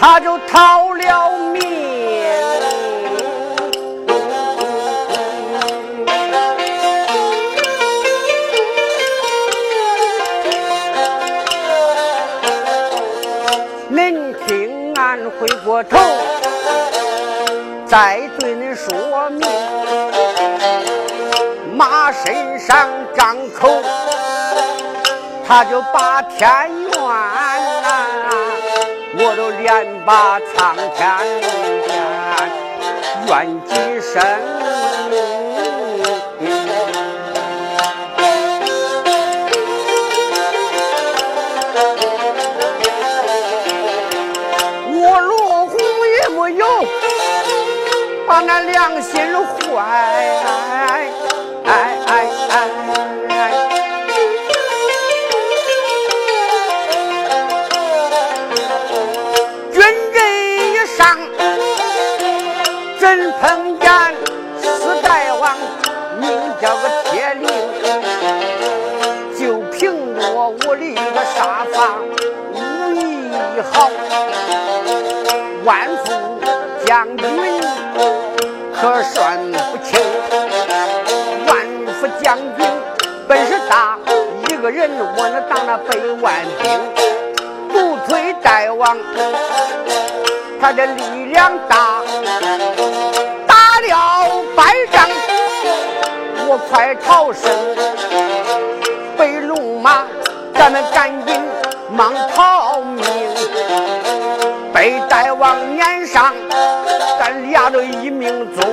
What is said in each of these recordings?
他就逃了命。您听俺回过头，再对您说明，马身上张口。他就把天天天怨几声。我罗红也没有把那良心坏。人碰见四大王，名叫个铁灵，就凭我的一个杀法武艺好，万夫将军可算不轻。万夫将军本事大，一个人我能当那百万兵。独腿大王，他的力量大。快逃生。被龙马，咱们赶紧忙逃命。被大王撵上，咱俩都一命终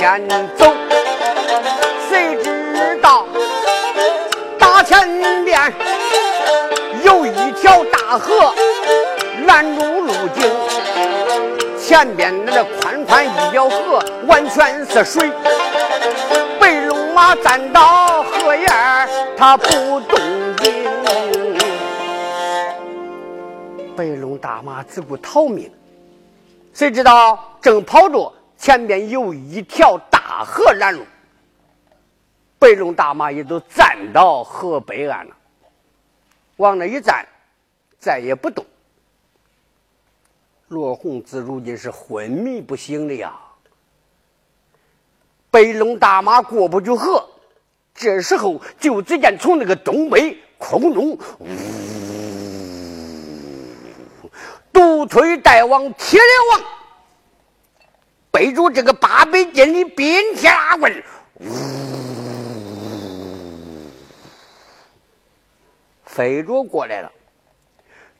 前走，谁知道大前面有一条大河拦住路径，前边那宽宽一条河完全是水，白龙马站到河沿他不动静，白龙大马只顾逃命。谁知道正跑着，前边有一条大河拦路，白龙大马也都站到河北岸了，往那一站，再也不动。罗红子如今是昏迷不醒的呀。白龙大马过不去河，这时候就只见从那个东北空中，呜。独腿大王铁脸王背着这个八百斤的冰铁大棍，呜，飞着过来了。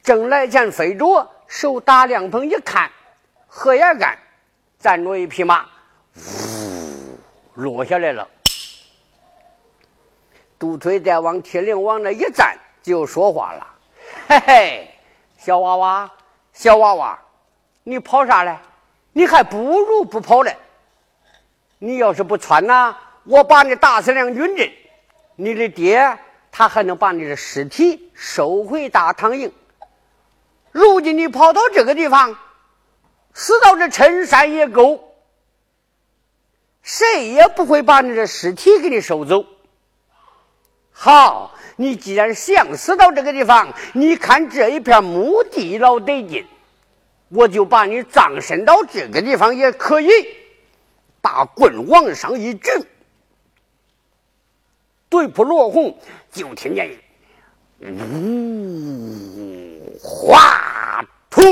正来前飞着，手打凉棚一看，荷叶杆站着一匹马，呜，落下来了。独腿再往铁岭往那一站，就说话了：“嘿嘿，小娃娃。”小娃娃，你跑啥嘞？你还不如不跑嘞。你要是不穿呐，我把你打死两军阵，你的爹他还能把你的尸体收回大唐营。如今你跑到这个地方，死到这陈山野沟，谁也不会把你的尸体给你收走。好。你既然想死到这个地方，你看这一片墓地老得劲，我就把你葬身到这个地方也可以。把棍往上一举，对付罗红，就听见呜哗通，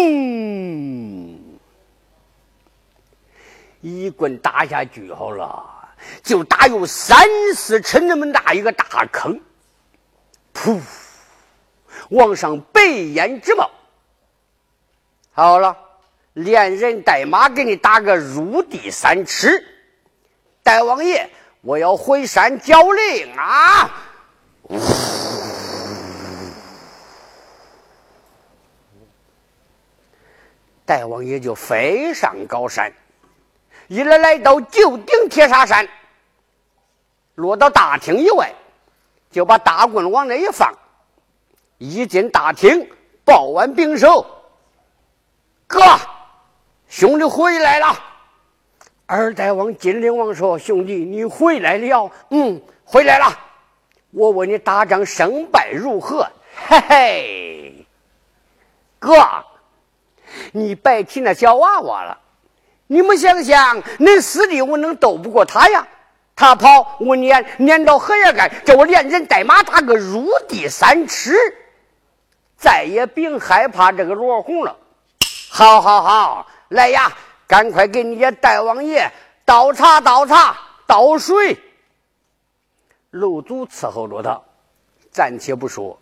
一棍打下去好了，就打有三四尺那么大一个大坑。噗！往上白烟直冒。好了，连人带马给你打个入地三尺。大王爷，我要回山交令啊！大王爷就飞上高山，一来来到九鼎铁砂山，落到大厅以外，就把大棍往那一放，一进大厅，抱完兵手，哥，兄弟回来了。二代王金陵王说：“兄弟，你回来了？嗯，回来了。我问你打仗胜败如何？嘿嘿，哥。”你别提那小娃娃了，你们想想，恁师弟我能斗不过他呀？他跑我撵，撵到河也干，叫我连人带马打个入地三尺，再也别害怕这个罗红了。好好好，来呀，赶快给你家大王爷倒茶倒茶倒水。楼主伺候着他，暂且不说。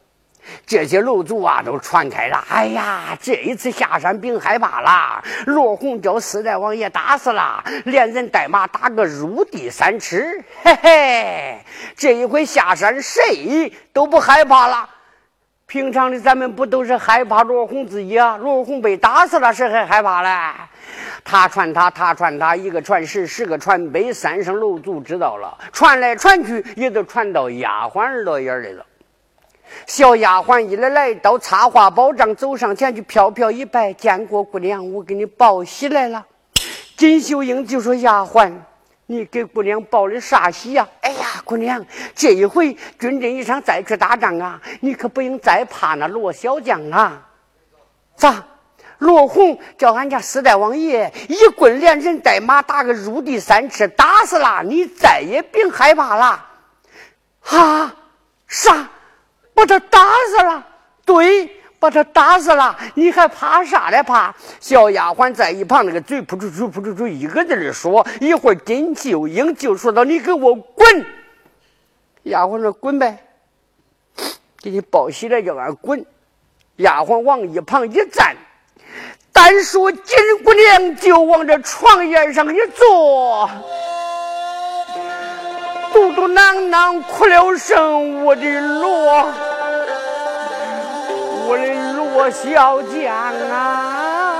这些楼主啊，都传开了。哎呀，这一次下山别害怕了。罗红叫四代王爷打死了，连人带马打个入地三尺。嘿嘿，这一回下山谁都不害怕了。平常的咱们不都是害怕罗红自己啊？罗红被打死了，谁还害怕嘞？他传他，他传他，一个传十，十个传百，三声楼主知道了，传来传去，也都传到丫鬟耳朵眼里了。小丫鬟一来来到插花宝帐，走上前去，飘飘一拜：“见过姑娘，我给你报喜来了。”金秀英就说：“丫鬟，你给姑娘报的啥喜呀？”“哎呀，姑娘，这一回军阵一场，再去打仗啊，你可不用再怕那罗小将啊。”“咋？罗红叫俺家四代王爷一棍连人带马打个入地三尺，打死了，你再也别害怕了。”“啊？啥？”把他打死了，对，把他打死了，你还怕啥嘞？怕？小丫鬟在一旁那个嘴扑出出扑出出，一个劲儿的说。一会儿金秀英就说到：“你给我滚！”丫鬟说：“滚呗，给你报喜来，叫俺滚。”丫鬟往一旁一站，单说金姑娘就往这床沿上一坐。嘟嘟囔囔哭了声，我的罗，我小将啊！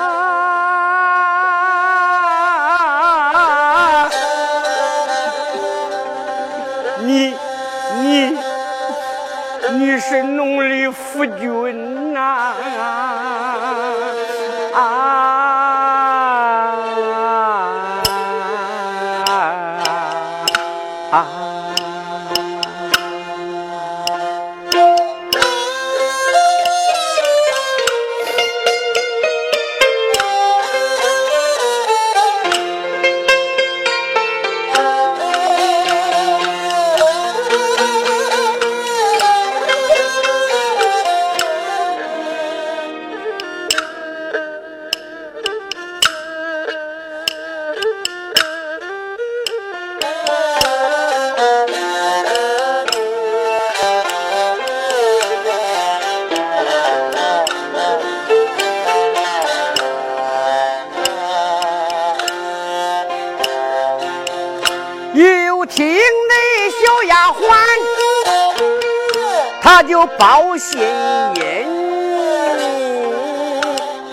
就报信音，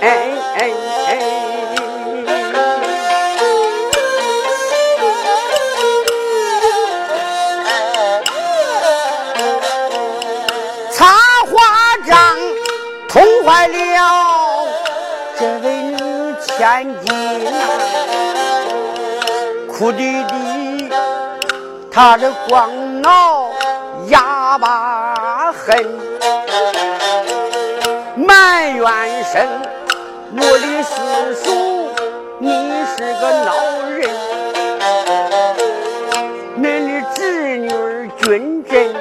哎哎哎！插花帐痛坏了这位女千金，哭滴滴，她的光脑哑巴。恨埋怨声，我的师叔，你是个孬人。恁的侄女儿军阵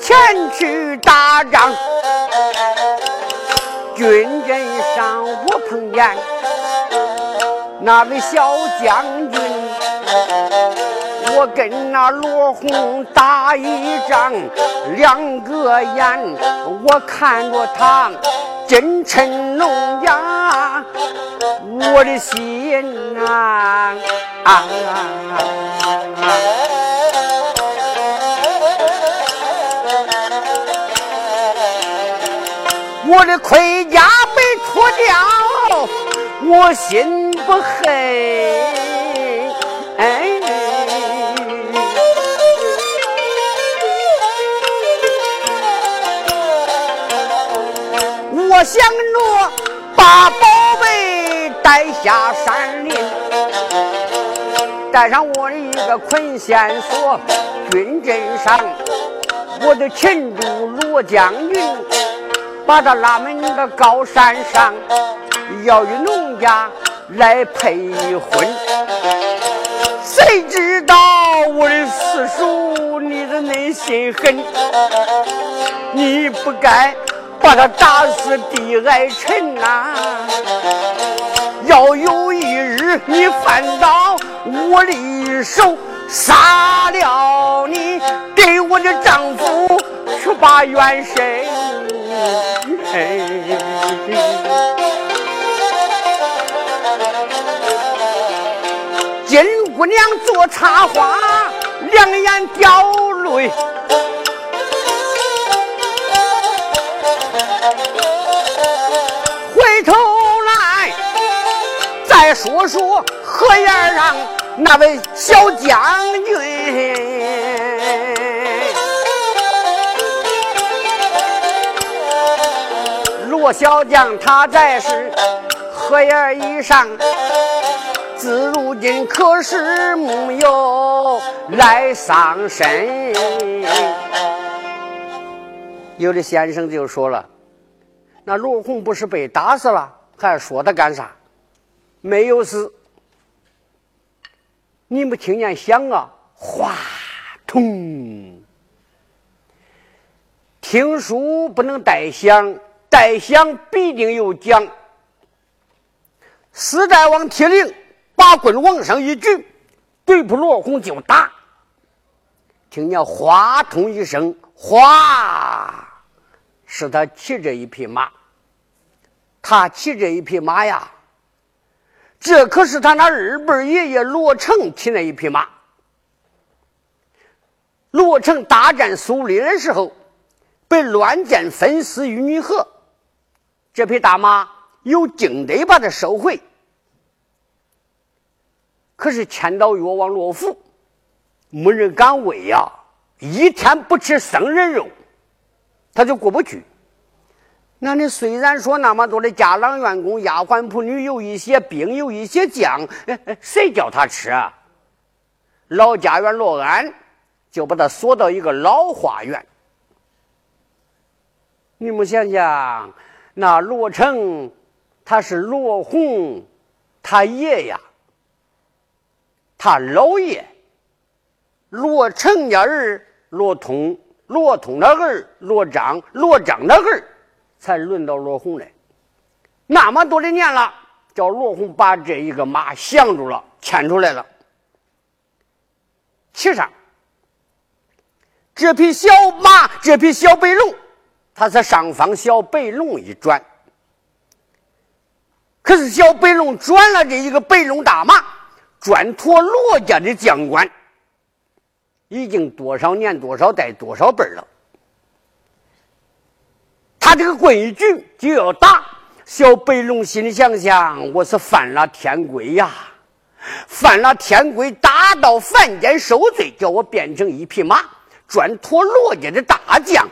前去打仗，军阵上我碰见那位小将军。我跟那罗红打一仗，两个眼我看着他真成龙牙，我的心啊！我的盔甲被脱掉，我心不黑。我想着把宝贝带下山林，带上我的一个捆线索，军阵上我的擒住罗将军。把他拉门的高山上，要与农家来配婚。谁知道我的四叔你的内心狠，你不该把他打死地矮沉呐！要有一日你犯到我的手，杀了你，给我的丈夫去把冤伸。金姑娘做插花，两眼掉泪。头来再说说河沿上那位小将军。罗小将他在是河沿以上，自如今可是木有来丧身。有的先生就说了：“那罗红不是被打死了，还说他干啥？没有死。你们听见响啊？哗，通。听书不能带响。”带响必定有奖。四代王铁岭把棍往上一举，对付罗红就打。听见哗通一声，哗，是他骑着一匹马。他骑着一匹马呀，这可是他那二辈爷爷罗成骑那一匹马。罗成大战苏黎的时候，被乱箭分尸于女河。这匹大马有经得把它收回，可是千岛越王罗福没人敢喂呀！一天不吃生人肉，他就过不去。那你虽然说那么多的家郎员工、丫鬟仆女，有一些兵，有一些将，谁叫他吃？啊？老家园罗安就把他锁到一个老花园。你们想想。那罗成，他是罗红，他爷呀，他老爷，罗成家儿罗通，罗通的儿罗章，罗章的儿才轮到罗红来。那么多的年了，叫罗红把这一个马降住了，牵出来了，骑上这匹小马，这匹小白龙。他是上方小白龙一转，可是小白龙转了这一个白龙大马，转托罗家的将官，已经多少年多少代多少辈了。他这个棍一举就要打小白龙，心里想想：我是犯了天规呀，犯了天规，打到凡间受罪，叫我变成一匹马，专托罗家的大将。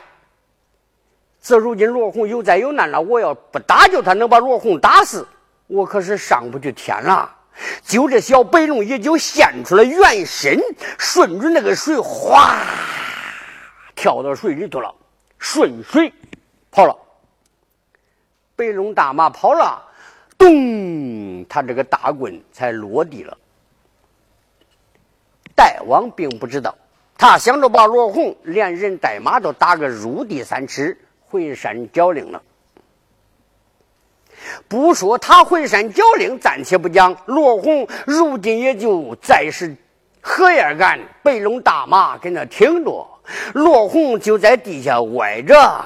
这如今罗红有灾有难了，我要不打救他，能把罗红打死，我可是上不去天了。就这小白龙也就现出了原身，顺着那个水，哗，跳到水里头了，顺水跑了。白龙大马跑了，咚，他这个大棍才落地了。大王并不知道，他想着把罗红连人带马都打个入地三尺。回山交令了。不说他回山剿令，暂且不讲。罗红如今也就再是荷叶干白龙大马跟那挺着，罗红就在地下歪着。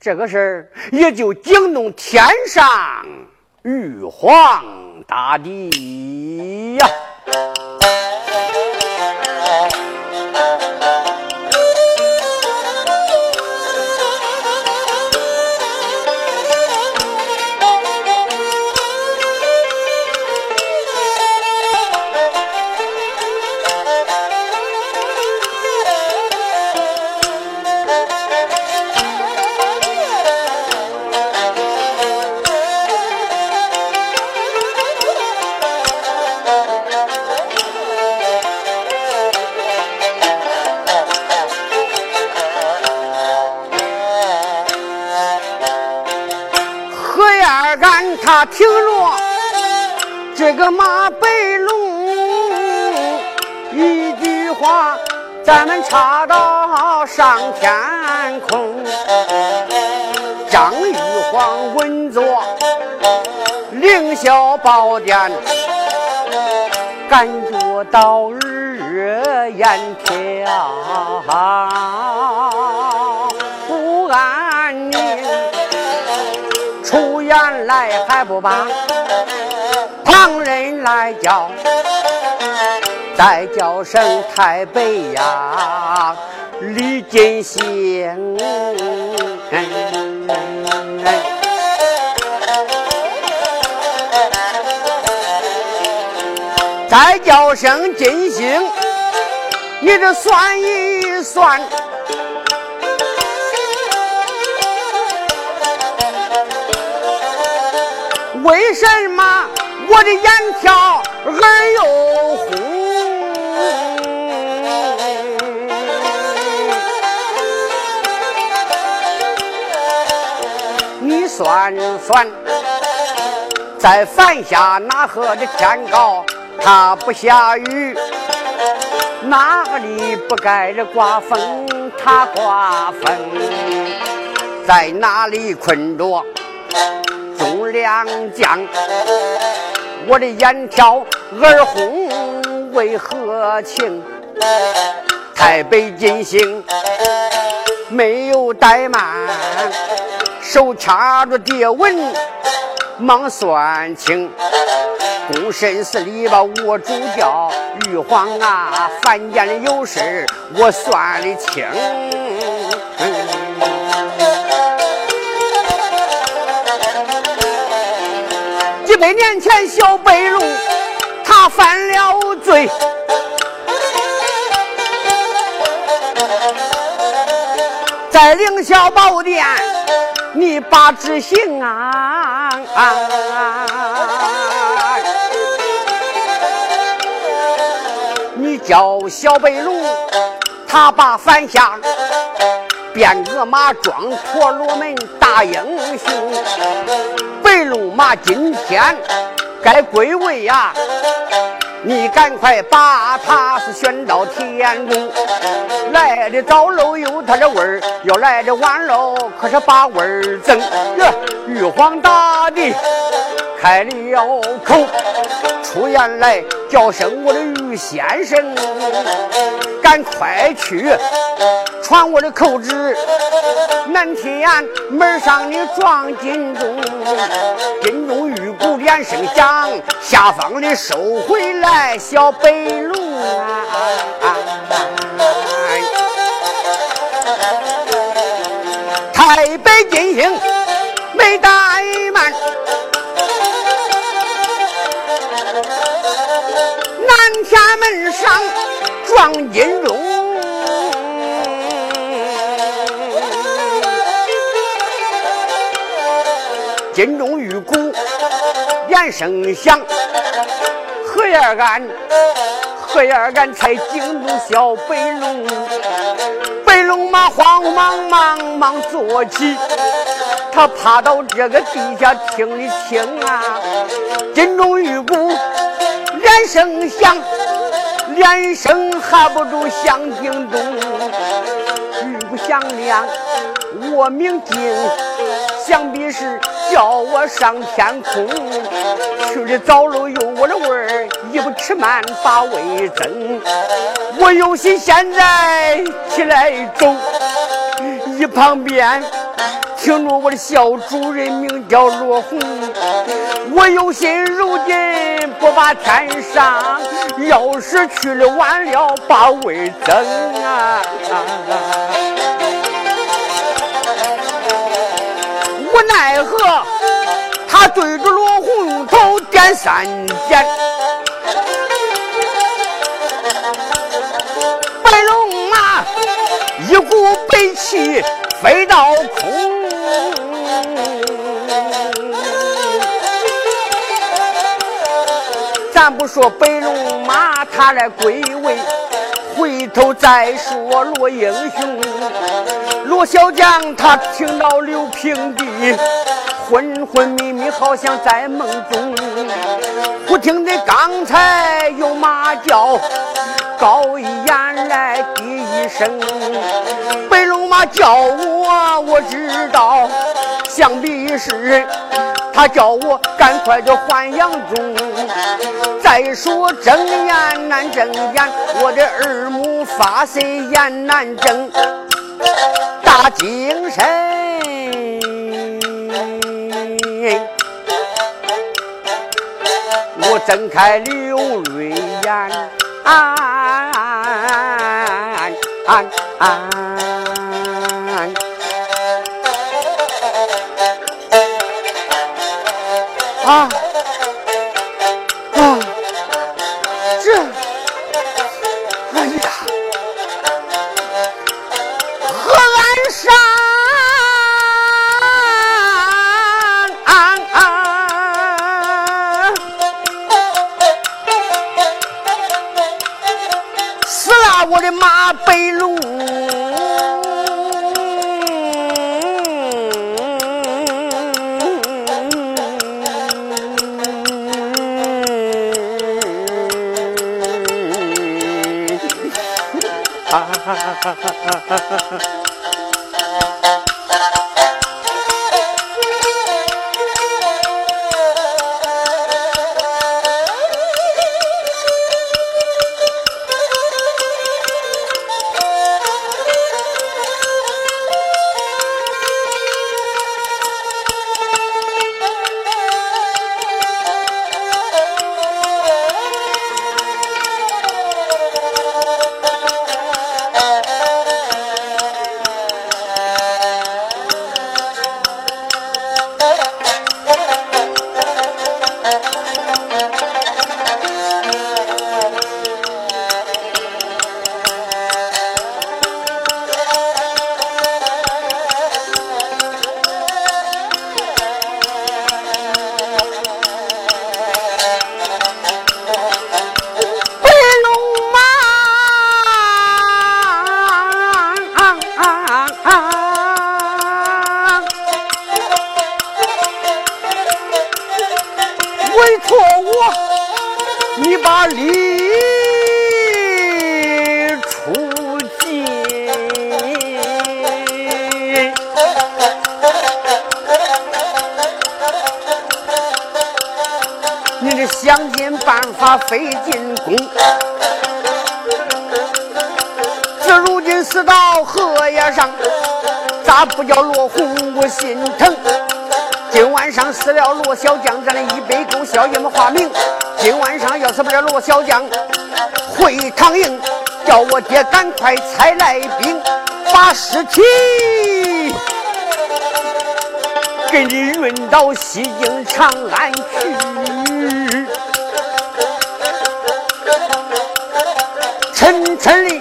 这个事儿也就惊动天上玉皇大帝呀。这个马背龙一句话，咱们插到上天空。张玉皇稳坐凌霄宝殿，感觉到日月炎跳，不安宁。出言来还不把旁人来叫，再叫声太白呀，李金星。再叫声金星，你这算一算，为什么我的眼跳耳又红？你算算，在凡下哪和的天高？它不下雨，哪里不该这刮风？它刮风，在哪里困着两将？我的眼挑耳红为何情？台北金星没有怠慢，手掐着蝶纹忙算清。公审司里吧，我主教玉皇啊，凡间的有事我算的清。百年前，小白龙他犯了罪，在凌霄宝殿，你把执行啊！你叫小白龙，他把犯下变个马装婆罗门大英雄。白龙马今天该归位呀！你赶快把他是选到天宫。来的早喽有他的味儿，要来的晚喽可是把味儿增。玉皇大帝开了口。出言来叫声我的于先生，赶快去传我的口旨。南天门上的撞金钟，金钟玉鼓连声响，下方的收回来小白龙啊！台北金星没怠慢。南天门上撞金钟，金钟玉鼓连声响，何眼俺何眼俺才惊动小白龙，龙马慌忙忙忙坐起，他趴到这个地下听一听啊，金钟玉鼓。连声响，连声喊不住响叮咚，玉鼓响亮，我明镜，想必是叫我上天空。去的早喽有我的味儿，一不吃慢把味增。我有心现在起来走，一旁边。听着我的小主人名叫罗红，我有心如今不把天上，要是去了晚了把位增啊！他对着罗红头点三点，白龙马一股白气飞到空。咱不说白龙马，他来归位，回头再说罗英雄，小将他听到刘平的昏昏迷迷，好像在梦中。忽听得刚才有马叫，高一眼来低一声，白龙马叫我，我知道，想必是。他叫我赶快的还阳中。再说睁眼难睁眼，我的耳目发涩眼难睁，大精神。我睁开流泪眼，啊！马白龙。哈 小将，回长营，叫我爹赶快采来兵，把尸体给你运到西京长安去。沉沉的，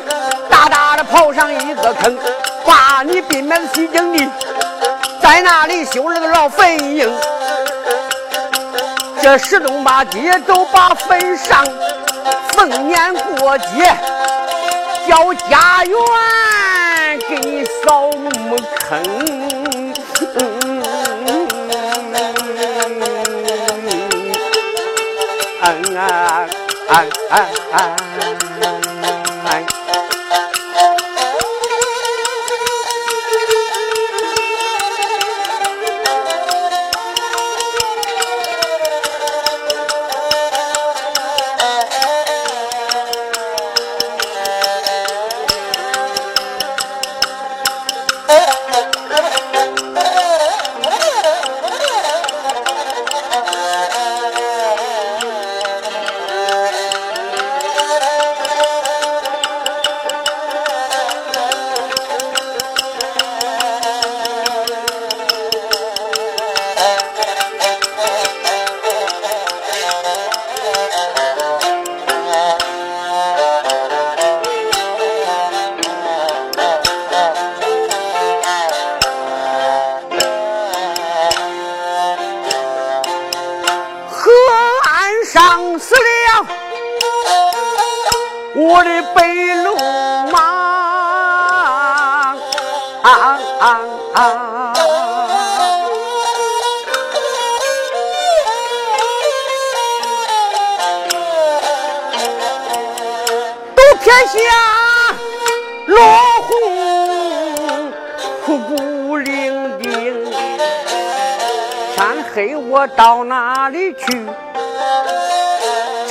大大的刨上一个坑，把你兵满西京的，在那里修了个老坟茔。这十东八街都把坟上，逢年过节叫家园给你扫墓坑。嗯啊啊啊伤死了。我的白龙马啊啊啊都天下落红孤孤伶仃天黑我到哪里去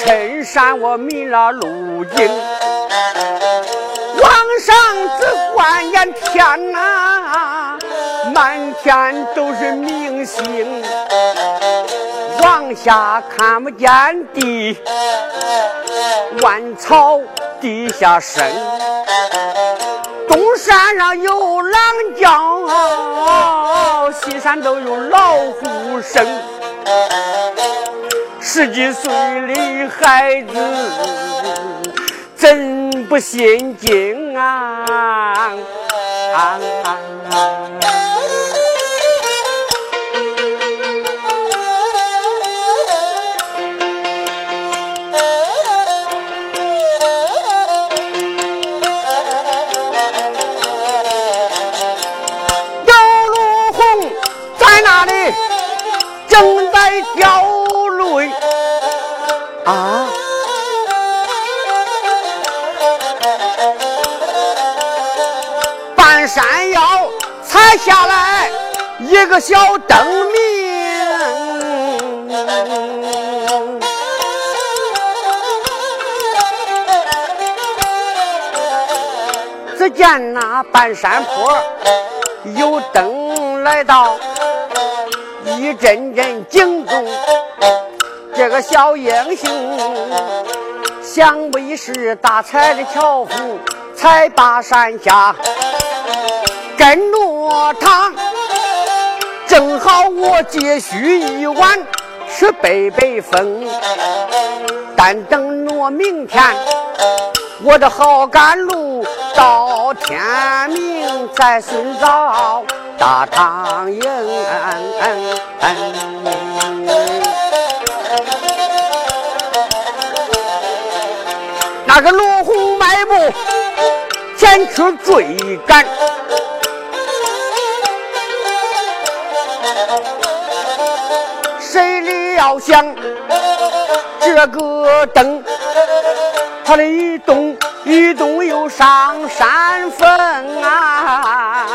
衬衫我迷了路径。往上只观见天哪，满天都是明星。往下看不见地，万草地下深。东山上有狼叫，西山都有老虎声。十几岁的孩子真不心惊啊！山腰采下来一个小灯明，只见那半山坡有灯来到，一阵阵惊动这个小英雄，想必是大财的樵夫才把山下。跟着他，正好我借须一晚去北北风。但等我明天，我的好赶路到天明再寻找大唐营。那个罗红迈步前去追赶。要想这个灯，它的一动一动又上山峰啊！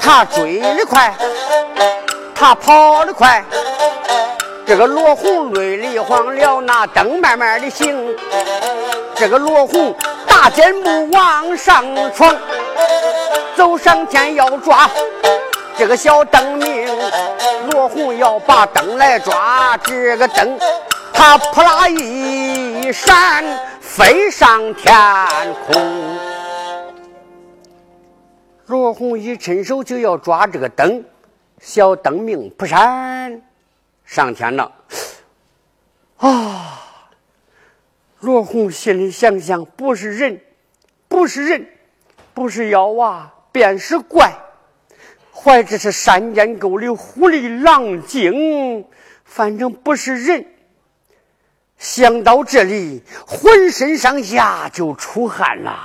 他追的快，他跑的快，这个罗红泪里慌了，那灯慢慢的行，这个罗红大箭步往上闯。走上前要抓这个小灯明，罗红要把灯来抓，这个灯他扑啦一闪飞上天空。罗红一伸手就要抓这个灯，小灯明扑闪上天了。啊！罗红心里想想，不是人，不是人，不是妖啊！便是怪，或者是山间沟里狐狸狼精，反正不是人。想到这里，浑身上下就出汗了，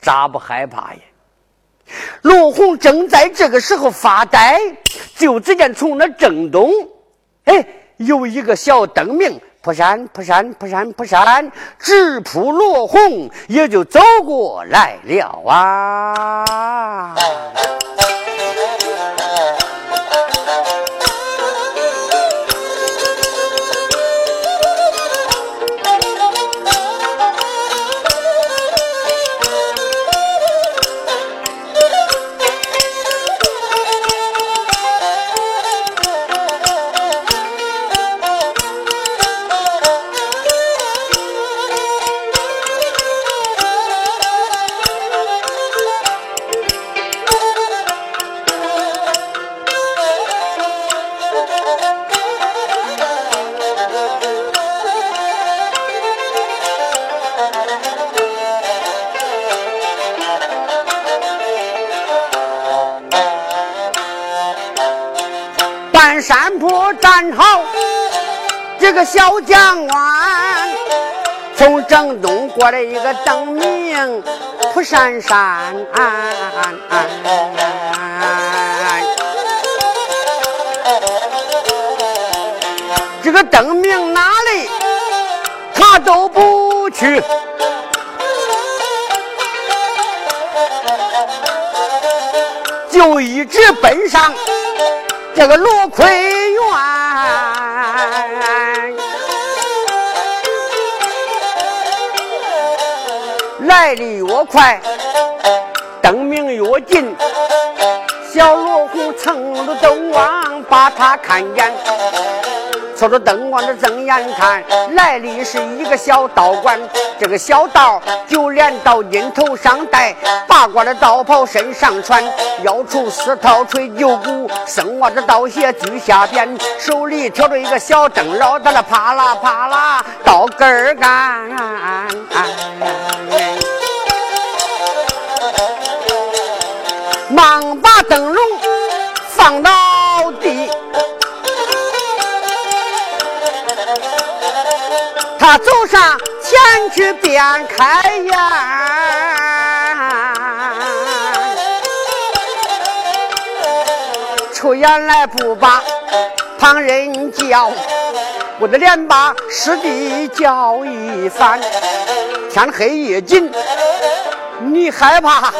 咋不害怕呀？罗红正在这个时候发呆，就只见从那正东，哎，有一个小灯明。扑闪扑闪扑闪扑闪，直扑罗红，也就走过来了啊。山坡站好，这个小江湾，从正东过来一个灯明扑闪闪，这个灯明哪里？他都不去，就一直奔上这个罗奎园，来的越快，灯明越近。小罗虎蹭着灯往把他看见，瞅着灯光的睁眼看，来的是一个小道观。这个小道就连到肩头上戴，八卦的道袍身上穿，腰处四套吹九鼓，生娃的道鞋居下边，手里挑着一个小灯笼，在那啪啦啪啦到根儿干。忙把灯笼放到他走上前去便开眼，出言来不把旁人叫，我的脸把师弟叫一番，天黑夜紧，你害怕？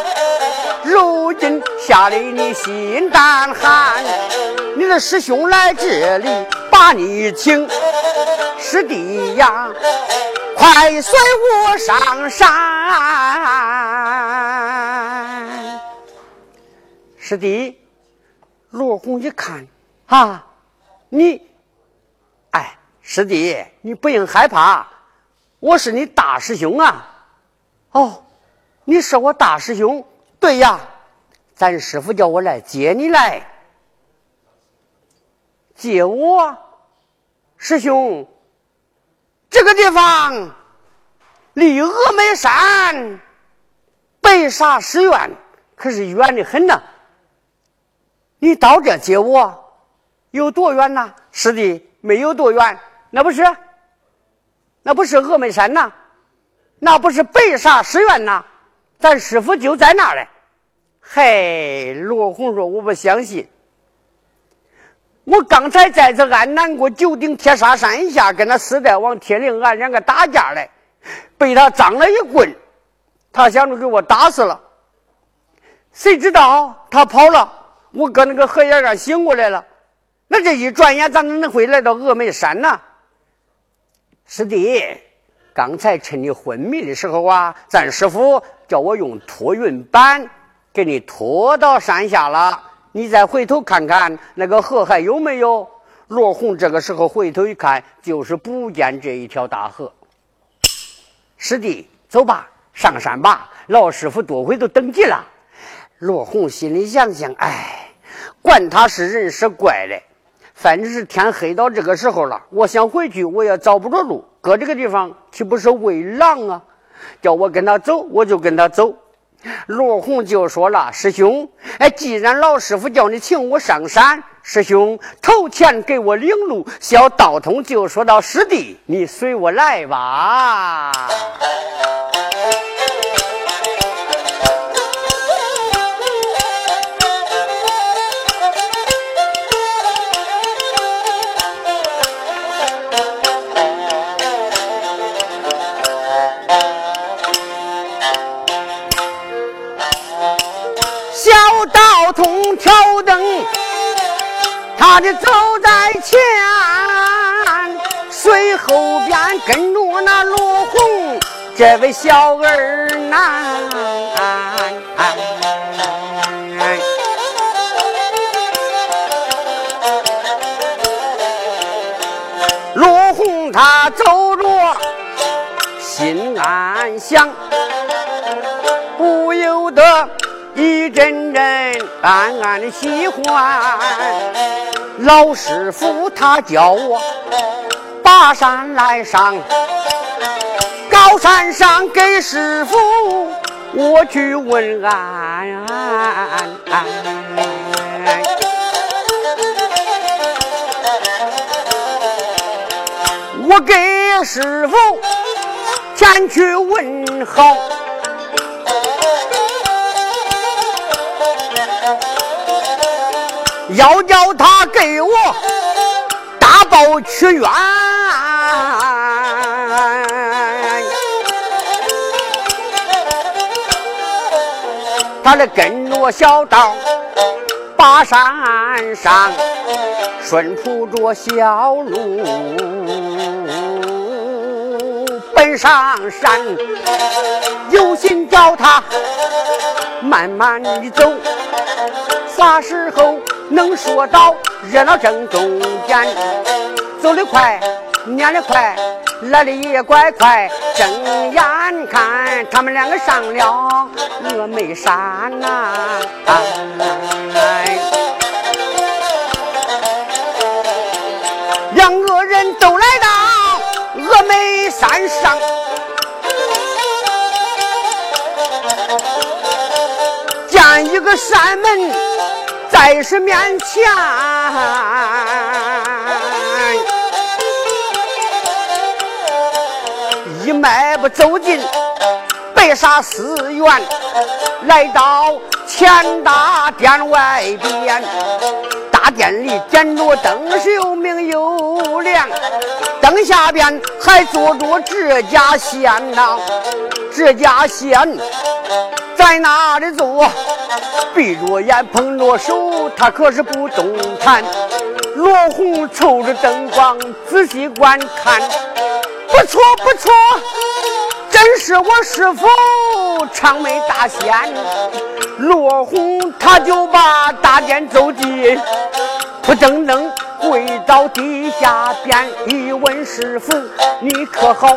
如今吓得你心胆寒，你的师兄来这里把你请，师弟呀，快随我上山。师弟，罗红一看啊，你，哎，师弟，你不用害怕，我是你大师兄啊。哦，你是我大师兄。对呀，咱师傅叫我来接你来，接我，师兄，这个地方离峨眉山白沙寺院可是远的很呐。你到这接我有多远呐？师弟，没有多远，那不是，那不是峨眉山呐，那不是白沙寺院呐。咱师傅就在那嘞，嗨！罗红说：“我不相信，我刚才在这安南国九鼎铁砂山下跟那四代王铁灵俺两个打架嘞，被他张了一棍，他想着给我打死了。谁知道他跑了，我搁那个河沿上醒过来了。那这一转眼，咋能会来到峨眉山呢？师弟。”刚才趁你昏迷的时候啊，咱师傅叫我用托运板给你拖到山下了。你再回头看看那个河还有没有？罗红这个时候回头一看，就是不见这一条大河。师弟，走吧，上山吧。老师傅多会都等急了。罗红心里想想，哎，管他是人是怪嘞。反正是天黑到这个时候了，我想回去，我也找不着路。搁这个地方岂不是喂狼啊？叫我跟他走，我就跟他走。罗红就说了：“师兄，哎，既然老师傅叫你请我上山，师兄投钱给我领路。”小道童就说到：“师弟，你随我来吧。”他的走在前，随后边跟着那罗红这位小儿男。罗红他走着，心暗想，不由得。一阵阵暗暗的喜欢，老师傅他叫我爬山来上，高山上给师傅我去问安。我给师傅前去问好。要叫他给我大报屈冤。他的跟着小道，把山上顺铺着小路，奔上山，有心叫他慢慢的走，啥时候能说到热闹正中间？走得快，撵得快。来的也怪快，睁眼看他们两个上了峨眉山呐！两个人都来到峨眉山上，见一个山门在是面前。一迈步走进白沙寺院，来到前大殿外边。大殿里点着灯，是又明又亮。灯下边还坐着这家仙呐，这家仙在那里坐？闭着眼，捧着手，他可是不动弹。罗红瞅着灯光，仔细观看。不错不错，真是我师傅长眉大仙。罗红他就把大殿走进，扑噔噔跪到地下边，一问师傅你可好？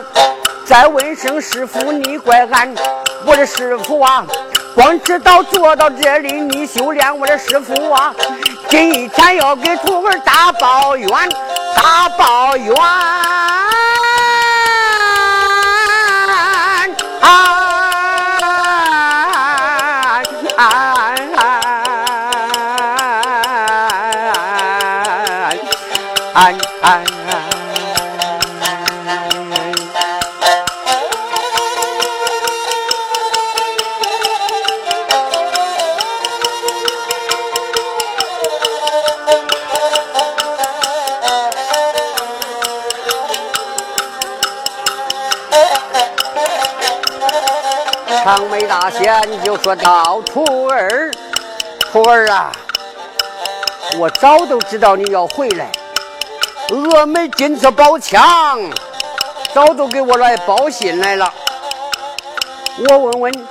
再问声师傅你怪俺，我的师傅啊，光知道坐到这里你修炼，我的师傅啊，今天要给徒儿大抱怨，大抱怨。先就说道：“徒儿，徒儿啊，我早都知道你要回来。峨眉金色宝枪早都给我来报信来了。我问问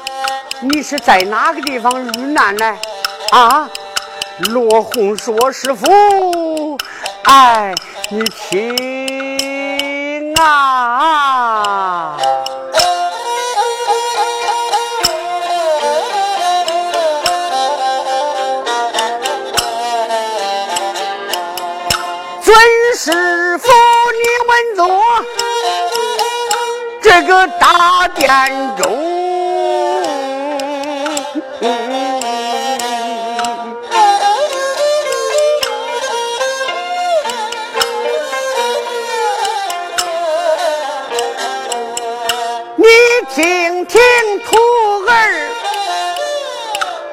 你是在哪个地方遇难呢？啊？罗红说：师傅，哎，你听啊。”个大殿中，你听听徒儿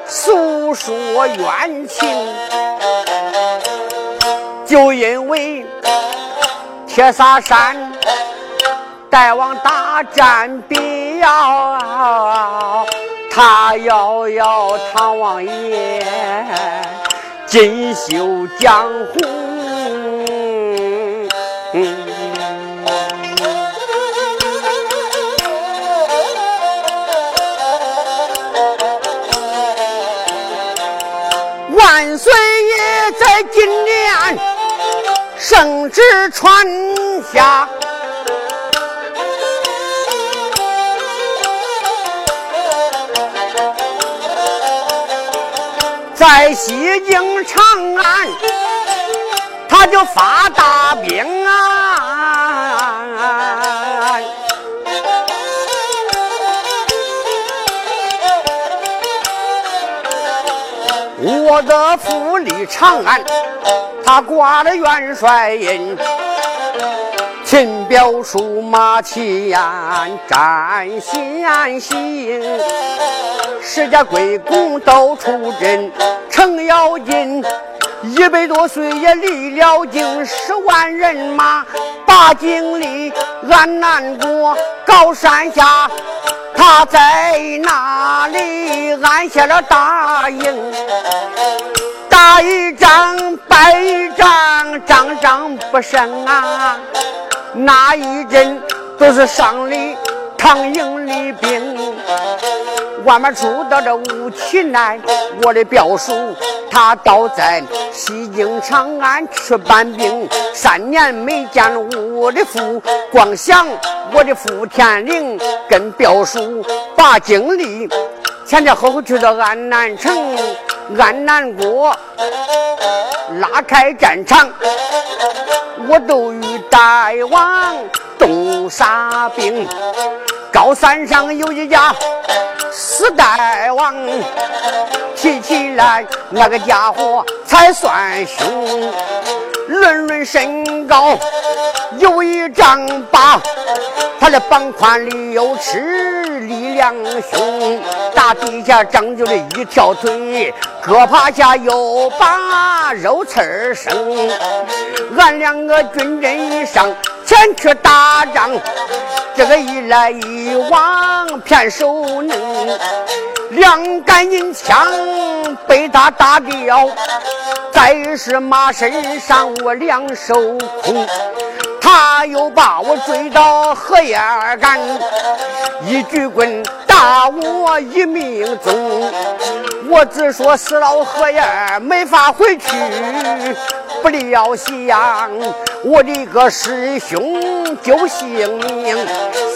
诉说冤情。就因为铁砂山大王大战必要，他要要唐王爷锦绣江湖，万岁爷在今年。圣旨传下，在西京长安，他就发大兵啊！我的府里长安。他挂了元帅印，秦表书马齐言，战先行，十家贵公都出阵，程咬金一百多岁也离了京，十万人马把京里，俺南国高山下，他在那里安下了大营，打一仗败一仗，仗仗不胜啊！那一阵都是上里长营里兵。外面出到这吴起来，我的表叔他倒在西京长安吃板兵，三年没见我的父，光想我的父天灵跟表叔把经历，前前后后去到安南城，安南国拉开战场，我都与大王动杀兵，高山上有一家。四代王提起来，那个家伙才算凶。论论身高有一丈八，他的膀宽里有尺，力量凶。大底下长就了一条腿，胳膊下有把肉刺儿生。俺两个军人一上。前去打仗，这个一来一往骗手嫩，两杆银枪被他打掉，再是马身上我两手空，他又把我追到荷叶杆，一举棍打我一命中，我只说死了荷叶没法回去。不料想，我的个师兄救性命，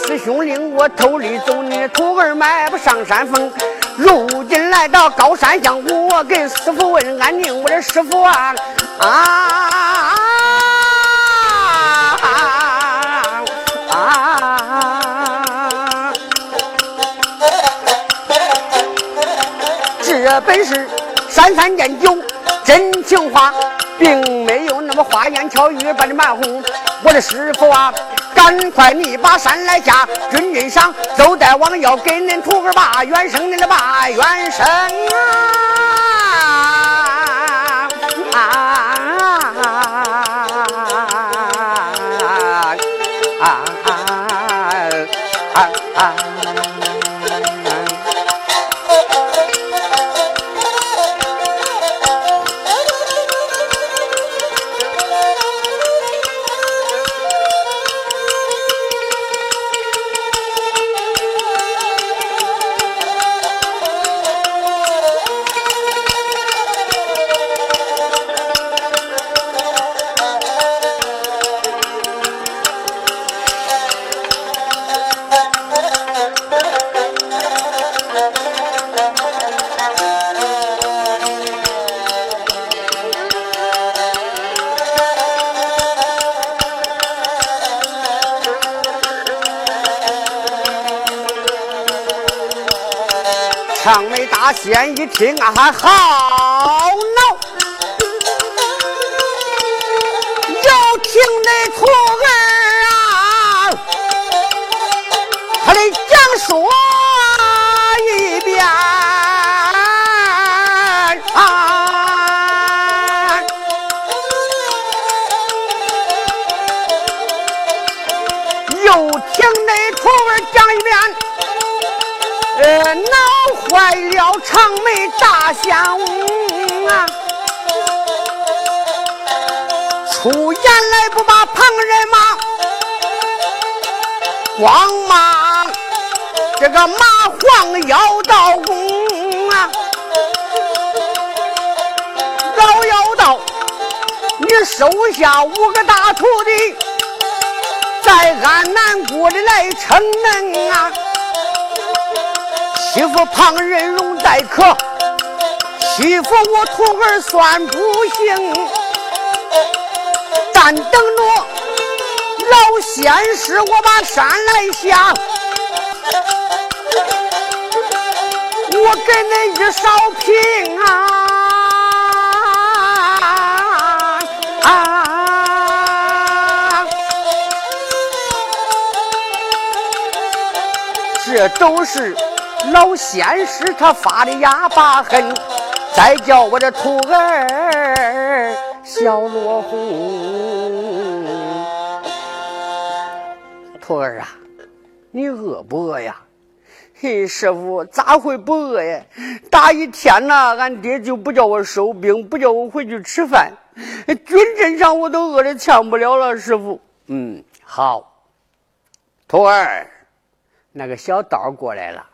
师兄领我偷里走，你徒儿迈不上山峰。如今来到高山乡，我给师傅问安宁，我的师傅啊啊啊！这本是三三见九，真情话。并没有那么花言巧语把你瞒哄，我的师傅啊，赶快你把山来下，军阵上周大王要给恁徒儿把元生，恁的把元生啊！长眉大仙一听啊，哈。人马，光骂这个马黄妖道公啊！老妖道，你收下五个大徒弟，在安南国里来称能啊！欺负旁人容待客，欺负我徒儿算不行。但等着老仙师，我把山来下，我给恁一扫平啊！这都是。老仙师他发的哑巴狠，再叫我的徒儿小罗红。徒儿啊，你饿不饿呀？嘿，师傅咋会不饿呀？大一天呐，俺爹就不叫我收兵，不叫我回去吃饭。军阵上我都饿得呛不了了，师傅。嗯，好。徒儿，那个小道过来了，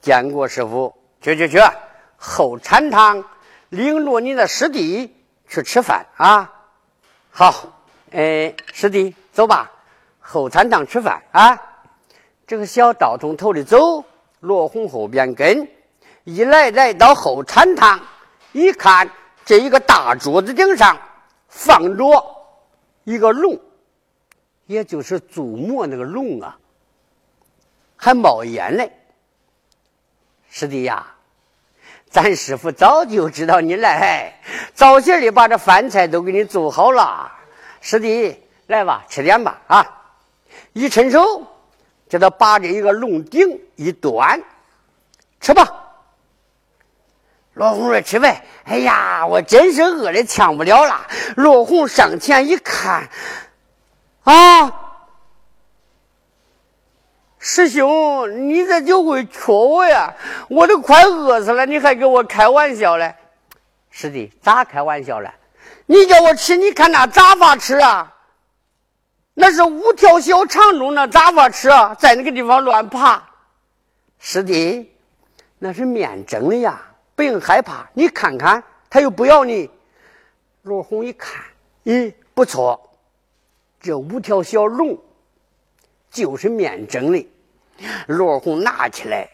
见过师傅。去去去，后禅堂领着你的师弟去吃饭啊。好，哎，师弟，走吧，后禅堂吃饭啊。这个小道从头里走，罗红后边跟，一来来到后禅堂，一看这一个大桌子顶上放着一个龙，也就是祖母那个龙啊，还冒烟嘞。师弟呀，咱师傅早就知道你来，早些的把这饭菜都给你做好了。师弟，来吧，吃点吧啊！一伸手。叫他把这一个龙鼎一端，吃吧。罗红说：“吃呗。”哎呀，我真是饿的呛不了了。罗红上前一看，啊，师兄，你这就会缺我呀？我都快饿死了，你还跟我开玩笑嘞？师弟，咋开玩笑嘞？你叫我吃，你看那咋法吃啊？那是五条小肠中那咋法吃？在那个地方乱爬，师弟，那是面蒸的呀，不用害怕。你看看，他又不要你。罗红一看，咦，不错，这五条小龙就是面蒸的。罗红拿起来，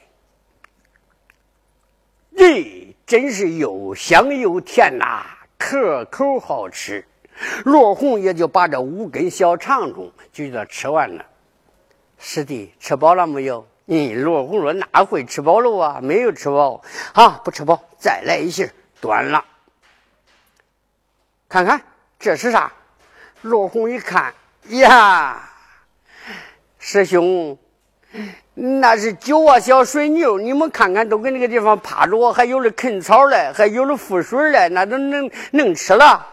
咦，真是又香又甜呐，可口好吃。罗红也就把这五根小肠中就这吃完了。师弟吃饱了没有？嗯，罗红说：“哪会吃饱了啊？没有吃饱啊，不吃饱，再来一些，端了。看看这是啥？”罗红一看，呀，师兄，那是九啊小水牛，你们看看，都跟那个地方趴着，还有的啃草嘞，还有的浮水嘞，那都能能吃了。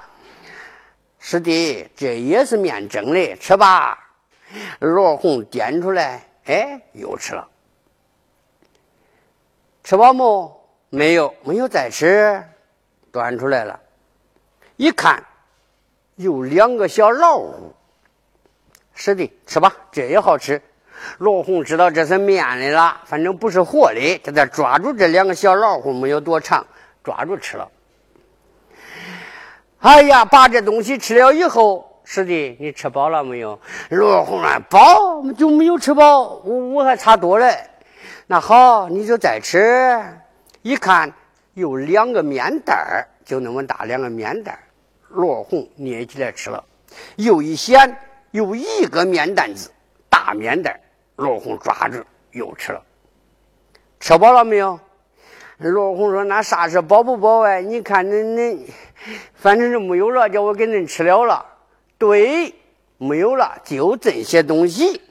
师弟，这也是面蒸的，吃吧。罗红点出来，哎，又吃了。吃饱没？没有，没有再吃。端出来了，一看，有两个小老虎。师弟，吃吧，这也好吃。罗红知道这是面的了，反正不是活的。他抓住这两个小老虎，没有多长，抓住吃了。哎呀，把这东西吃了以后，师弟，你吃饱了没有？罗红啊，饱就没有吃饱，我我还差多嘞。那好，你就再吃。一看有两个面袋儿，就那么大两个面袋儿。罗红捏起来吃了，又一掀有一个面担子，大面袋。罗红抓住又吃了。吃饱了没有？罗红说：“那啥是饱不饱哎？你看恁恁。” 反正是没有了，叫我给恁吃了了。对，没有了，就这些东西。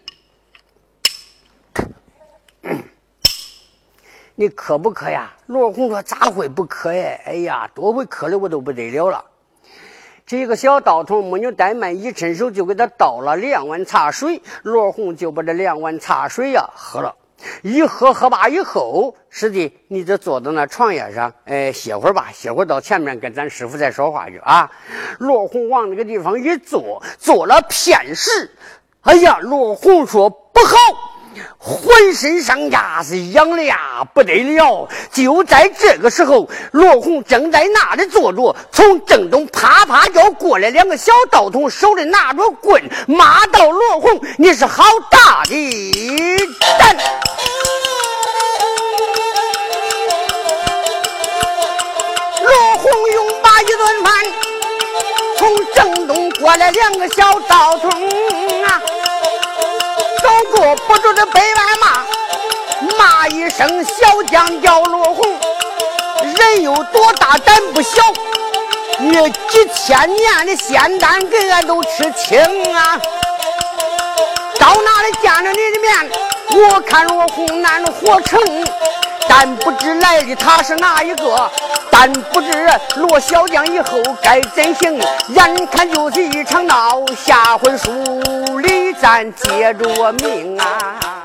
你渴不渴呀？罗红说：“咋会不渴呀？哎呀，多会渴的我都不得了了。”这个小道童没有怠慢，一伸手就给他倒了两碗茶水。罗红就把这两碗茶水呀喝了。一喝喝罢以后，师弟，你就坐到那床沿上，哎，歇会儿吧，歇会儿到前面跟咱师傅再说话去啊。罗红往那个地方一坐，坐了片时，哎呀，罗红说不好。浑身上下是痒的呀，不得了！就在这个时候，罗红正在那里坐着，从正东啪啪叫过来两个小道童，手里拿着棍，骂道：“罗红，你是好大的胆！”罗红用把一顿饭，从正东过来两个小道童啊。坐不住的百万骂，骂一声小将叫罗红，人有多大胆不小，你几千年的仙丹给俺都吃清啊！到哪里见着你的面，我看罗红难活成。但不知来的他是哪一个，但不知罗小将以后该怎行。眼看就是一场闹，下回书里咱接着命啊。